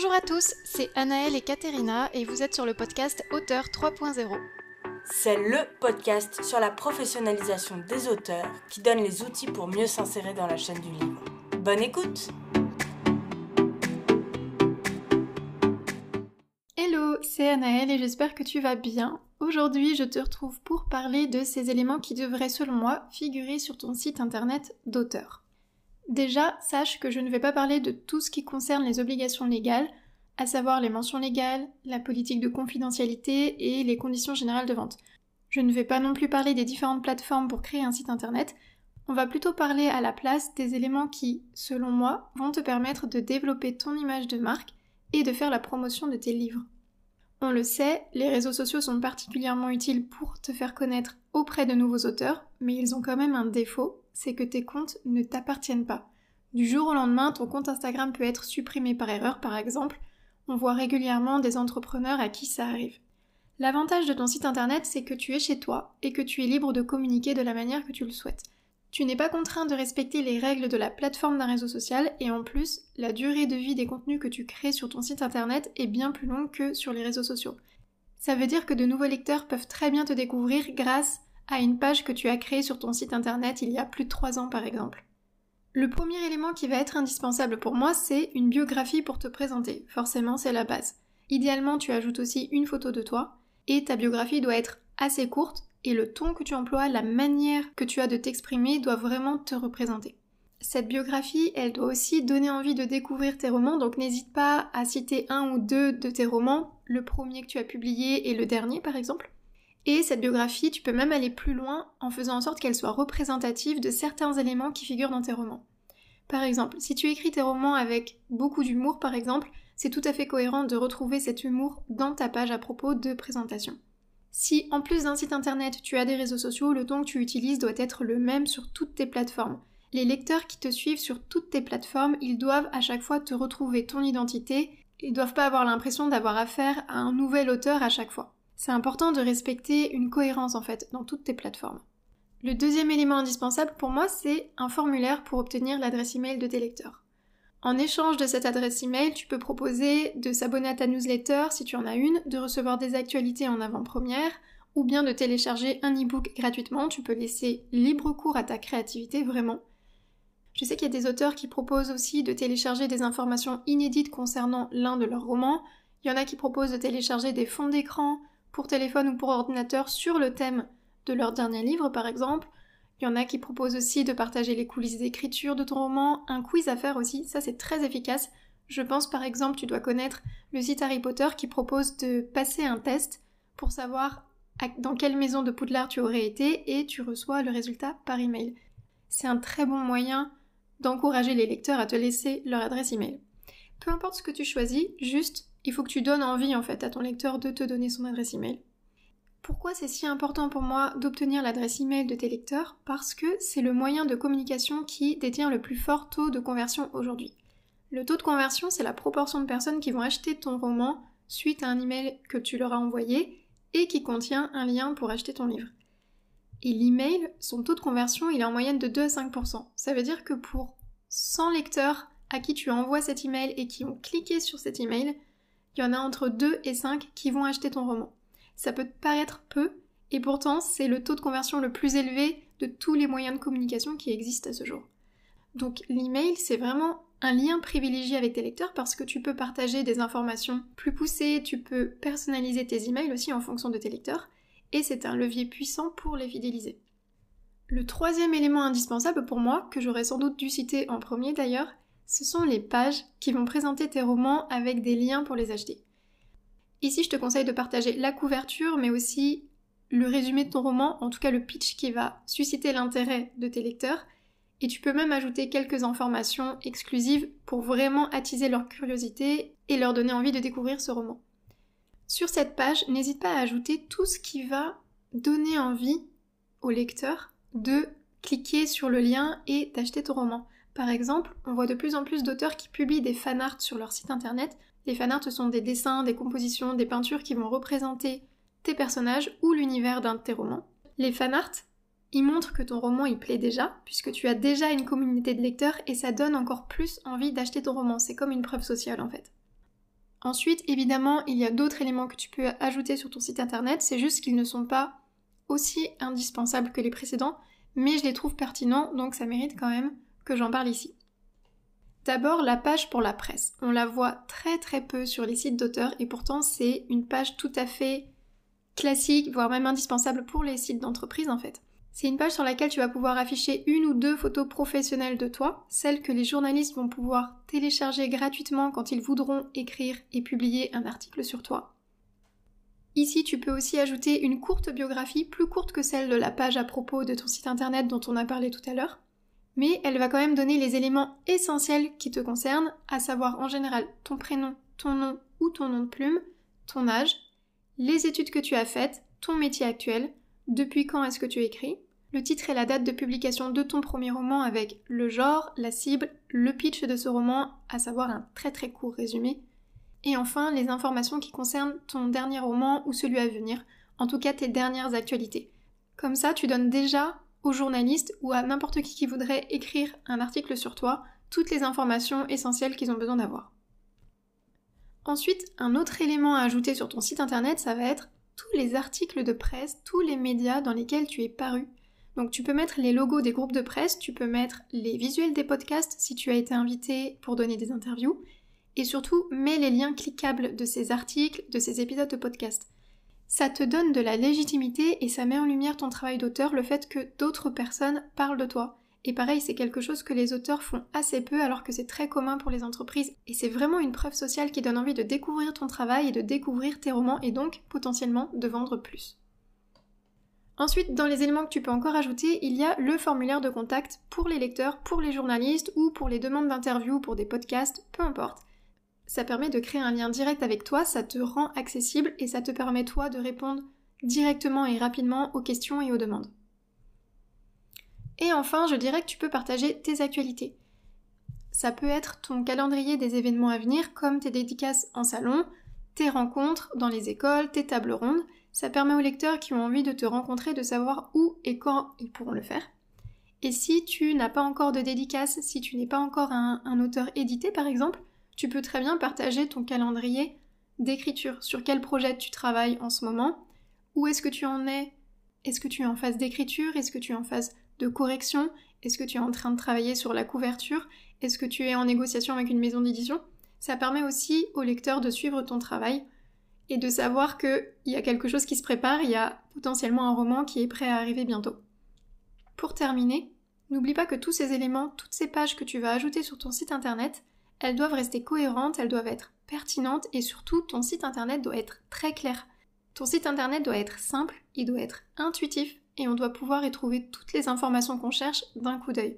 Bonjour à tous, c'est Anaëlle et Katerina et vous êtes sur le podcast Auteur 3.0. C'est le podcast sur la professionnalisation des auteurs qui donne les outils pour mieux s'insérer dans la chaîne du livre. Bonne écoute Hello, c'est Anaëlle et j'espère que tu vas bien. Aujourd'hui, je te retrouve pour parler de ces éléments qui devraient, selon moi, figurer sur ton site internet d'auteur. Déjà, sache que je ne vais pas parler de tout ce qui concerne les obligations légales, à savoir les mentions légales, la politique de confidentialité et les conditions générales de vente. Je ne vais pas non plus parler des différentes plateformes pour créer un site internet, on va plutôt parler à la place des éléments qui, selon moi, vont te permettre de développer ton image de marque et de faire la promotion de tes livres. On le sait, les réseaux sociaux sont particulièrement utiles pour te faire connaître auprès de nouveaux auteurs, mais ils ont quand même un défaut, c'est que tes comptes ne t'appartiennent pas. Du jour au lendemain, ton compte Instagram peut être supprimé par erreur, par exemple. On voit régulièrement des entrepreneurs à qui ça arrive. L'avantage de ton site internet, c'est que tu es chez toi et que tu es libre de communiquer de la manière que tu le souhaites. Tu n'es pas contraint de respecter les règles de la plateforme d'un réseau social et en plus, la durée de vie des contenus que tu crées sur ton site internet est bien plus longue que sur les réseaux sociaux. Ça veut dire que de nouveaux lecteurs peuvent très bien te découvrir grâce à une page que tu as créée sur ton site internet il y a plus de 3 ans par exemple. Le premier élément qui va être indispensable pour moi, c'est une biographie pour te présenter. Forcément, c'est la base. Idéalement, tu ajoutes aussi une photo de toi, et ta biographie doit être assez courte, et le ton que tu emploies, la manière que tu as de t'exprimer doit vraiment te représenter. Cette biographie, elle doit aussi donner envie de découvrir tes romans, donc n'hésite pas à citer un ou deux de tes romans, le premier que tu as publié et le dernier par exemple. Et cette biographie, tu peux même aller plus loin en faisant en sorte qu'elle soit représentative de certains éléments qui figurent dans tes romans. Par exemple, si tu écris tes romans avec beaucoup d'humour par exemple, c'est tout à fait cohérent de retrouver cet humour dans ta page à propos de présentation. Si en plus d'un site internet tu as des réseaux sociaux, le ton que tu utilises doit être le même sur toutes tes plateformes. Les lecteurs qui te suivent sur toutes tes plateformes, ils doivent à chaque fois te retrouver ton identité, ils doivent pas avoir l'impression d'avoir affaire à un nouvel auteur à chaque fois. C'est important de respecter une cohérence en fait dans toutes tes plateformes. Le deuxième élément indispensable pour moi, c'est un formulaire pour obtenir l'adresse email de tes lecteurs. En échange de cette adresse email, tu peux proposer de s'abonner à ta newsletter si tu en as une, de recevoir des actualités en avant-première, ou bien de télécharger un e-book gratuitement. Tu peux laisser libre cours à ta créativité vraiment. Je sais qu'il y a des auteurs qui proposent aussi de télécharger des informations inédites concernant l'un de leurs romans. Il y en a qui proposent de télécharger des fonds d'écran, pour téléphone ou pour ordinateur sur le thème de leur dernier livre par exemple. Il y en a qui proposent aussi de partager les coulisses d'écriture de ton roman, un quiz à faire aussi, ça c'est très efficace. Je pense par exemple tu dois connaître le site Harry Potter qui propose de passer un test pour savoir dans quelle maison de Poudlard tu aurais été et tu reçois le résultat par email. C'est un très bon moyen d'encourager les lecteurs à te laisser leur adresse email. Peu importe ce que tu choisis, juste il faut que tu donnes envie en fait à ton lecteur de te donner son adresse email. Pourquoi c'est si important pour moi d'obtenir l'adresse email de tes lecteurs? Parce que c'est le moyen de communication qui détient le plus fort taux de conversion aujourd'hui. Le taux de conversion, c'est la proportion de personnes qui vont acheter ton roman suite à un email que tu leur as envoyé et qui contient un lien pour acheter ton livre. Et l'email, son taux de conversion, il est en moyenne de 2 à 5%. Ça veut dire que pour 100 lecteurs à qui tu envoies cet email et qui ont cliqué sur cet email, il y en a entre 2 et 5 qui vont acheter ton roman. Ça peut paraître peu, et pourtant c'est le taux de conversion le plus élevé de tous les moyens de communication qui existent à ce jour. Donc l'email, c'est vraiment un lien privilégié avec tes lecteurs parce que tu peux partager des informations plus poussées, tu peux personnaliser tes emails aussi en fonction de tes lecteurs, et c'est un levier puissant pour les fidéliser. Le troisième élément indispensable pour moi, que j'aurais sans doute dû citer en premier d'ailleurs, ce sont les pages qui vont présenter tes romans avec des liens pour les acheter. Ici, je te conseille de partager la couverture, mais aussi le résumé de ton roman, en tout cas le pitch qui va susciter l'intérêt de tes lecteurs, et tu peux même ajouter quelques informations exclusives pour vraiment attiser leur curiosité et leur donner envie de découvrir ce roman. Sur cette page, n'hésite pas à ajouter tout ce qui va donner envie au lecteur de cliquer sur le lien et d'acheter ton roman. Par exemple, on voit de plus en plus d'auteurs qui publient des fanarts sur leur site internet. Les fanarts sont des dessins, des compositions, des peintures qui vont représenter tes personnages ou l'univers d'un de tes romans. Les fanarts, ils montrent que ton roman il plaît déjà, puisque tu as déjà une communauté de lecteurs et ça donne encore plus envie d'acheter ton roman. C'est comme une preuve sociale en fait. Ensuite, évidemment, il y a d'autres éléments que tu peux ajouter sur ton site internet, c'est juste qu'ils ne sont pas aussi indispensables que les précédents, mais je les trouve pertinents, donc ça mérite quand même j'en parle ici. D'abord, la page pour la presse. On la voit très très peu sur les sites d'auteurs et pourtant c'est une page tout à fait classique, voire même indispensable pour les sites d'entreprise en fait. C'est une page sur laquelle tu vas pouvoir afficher une ou deux photos professionnelles de toi, celles que les journalistes vont pouvoir télécharger gratuitement quand ils voudront écrire et publier un article sur toi. Ici, tu peux aussi ajouter une courte biographie, plus courte que celle de la page à propos de ton site internet dont on a parlé tout à l'heure, mais elle va quand même donner les éléments essentiels qui te concernent, à savoir en général ton prénom, ton nom ou ton nom de plume, ton âge, les études que tu as faites, ton métier actuel, depuis quand est-ce que tu écris, le titre et la date de publication de ton premier roman avec le genre, la cible, le pitch de ce roman, à savoir un très très court résumé. Et enfin, les informations qui concernent ton dernier roman ou celui à venir, en tout cas tes dernières actualités. Comme ça, tu donnes déjà aux journalistes ou à n'importe qui qui voudrait écrire un article sur toi toutes les informations essentielles qu'ils ont besoin d'avoir. Ensuite, un autre élément à ajouter sur ton site internet, ça va être tous les articles de presse, tous les médias dans lesquels tu es paru donc tu peux mettre les logos des groupes de presse, tu peux mettre les visuels des podcasts si tu as été invité pour donner des interviews, et surtout mets les liens cliquables de ces articles, de ces épisodes de podcast. Ça te donne de la légitimité et ça met en lumière ton travail d'auteur, le fait que d'autres personnes parlent de toi. Et pareil, c'est quelque chose que les auteurs font assez peu alors que c'est très commun pour les entreprises. Et c'est vraiment une preuve sociale qui donne envie de découvrir ton travail et de découvrir tes romans et donc potentiellement de vendre plus. Ensuite, dans les éléments que tu peux encore ajouter, il y a le formulaire de contact pour les lecteurs, pour les journalistes ou pour les demandes d'interview, pour des podcasts, peu importe. Ça permet de créer un lien direct avec toi, ça te rend accessible et ça te permet toi de répondre directement et rapidement aux questions et aux demandes. Et enfin, je dirais que tu peux partager tes actualités. Ça peut être ton calendrier des événements à venir, comme tes dédicaces en salon, tes rencontres dans les écoles, tes tables rondes, ça permet aux lecteurs qui ont envie de te rencontrer de savoir où et quand ils pourront le faire. Et si tu n'as pas encore de dédicace, si tu n'es pas encore un, auteur édité par exemple, tu peux très bien partager ton calendrier d'écriture, sur quel projet tu travailles en ce moment, où est-ce que tu en es, est-ce que tu es en phase d'écriture, est-ce que tu es en phase de correction, est-ce que tu es en train de travailler sur la couverture, est-ce que tu es en négociation avec une maison d'édition? Ça permet aussi aux lecteurs de suivre ton travail et de savoir qu'il y a quelque chose qui se prépare, il y a potentiellement un roman qui est prêt à arriver bientôt. Pour terminer, n'oublie pas que tous ces éléments, toutes ces pages que tu vas ajouter sur ton site internet, elles doivent rester cohérentes, elles doivent être pertinentes et surtout ton site internet doit être très clair. Ton site internet doit être simple, il doit être intuitif et on doit pouvoir y trouver toutes les informations qu'on cherche d'un coup d'œil.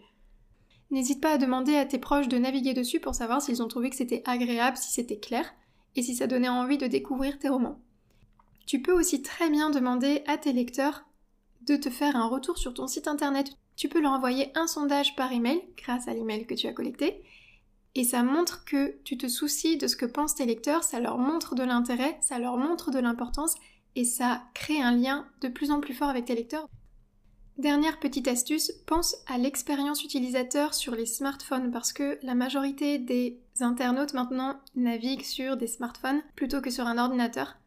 N'hésite pas à demander à tes proches de naviguer dessus pour savoir s'ils ont trouvé que c'était agréable, si c'était clair et si ça donnait envie de découvrir tes romans. Tu peux aussi très bien demander à tes lecteurs de te faire un retour sur ton site internet. Tu peux leur envoyer un sondage par email grâce à l'email que tu as collecté et ça montre que tu te soucies de ce que pensent tes lecteurs, ça leur montre de l'intérêt, ça leur montre de l'importance et ça crée un lien de plus en plus fort avec tes lecteurs. Dernière petite astuce, pense à l'expérience utilisateur sur les smartphones parce que la majorité des internautes maintenant naviguent sur des smartphones plutôt que sur un ordinateur.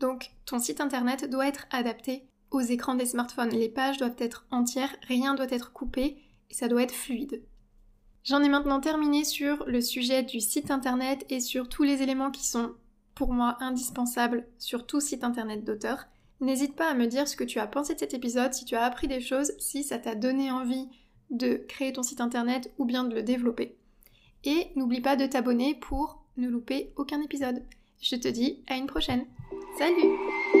Donc ton site internet doit être adapté aux écrans des smartphones. Les pages doivent être entières, rien doit être coupé et ça doit être fluide. J'en ai maintenant terminé sur le sujet du site internet et sur tous les éléments qui sont pour moi indispensables sur tout site internet d'auteur. N'hésite pas à me dire ce que tu as pensé de cet épisode, si tu as appris des choses, si ça t'a donné envie de créer ton site internet ou bien de le développer. Et n'oublie pas de t'abonner pour ne louper aucun épisode. Je te dis à une prochaine. Salut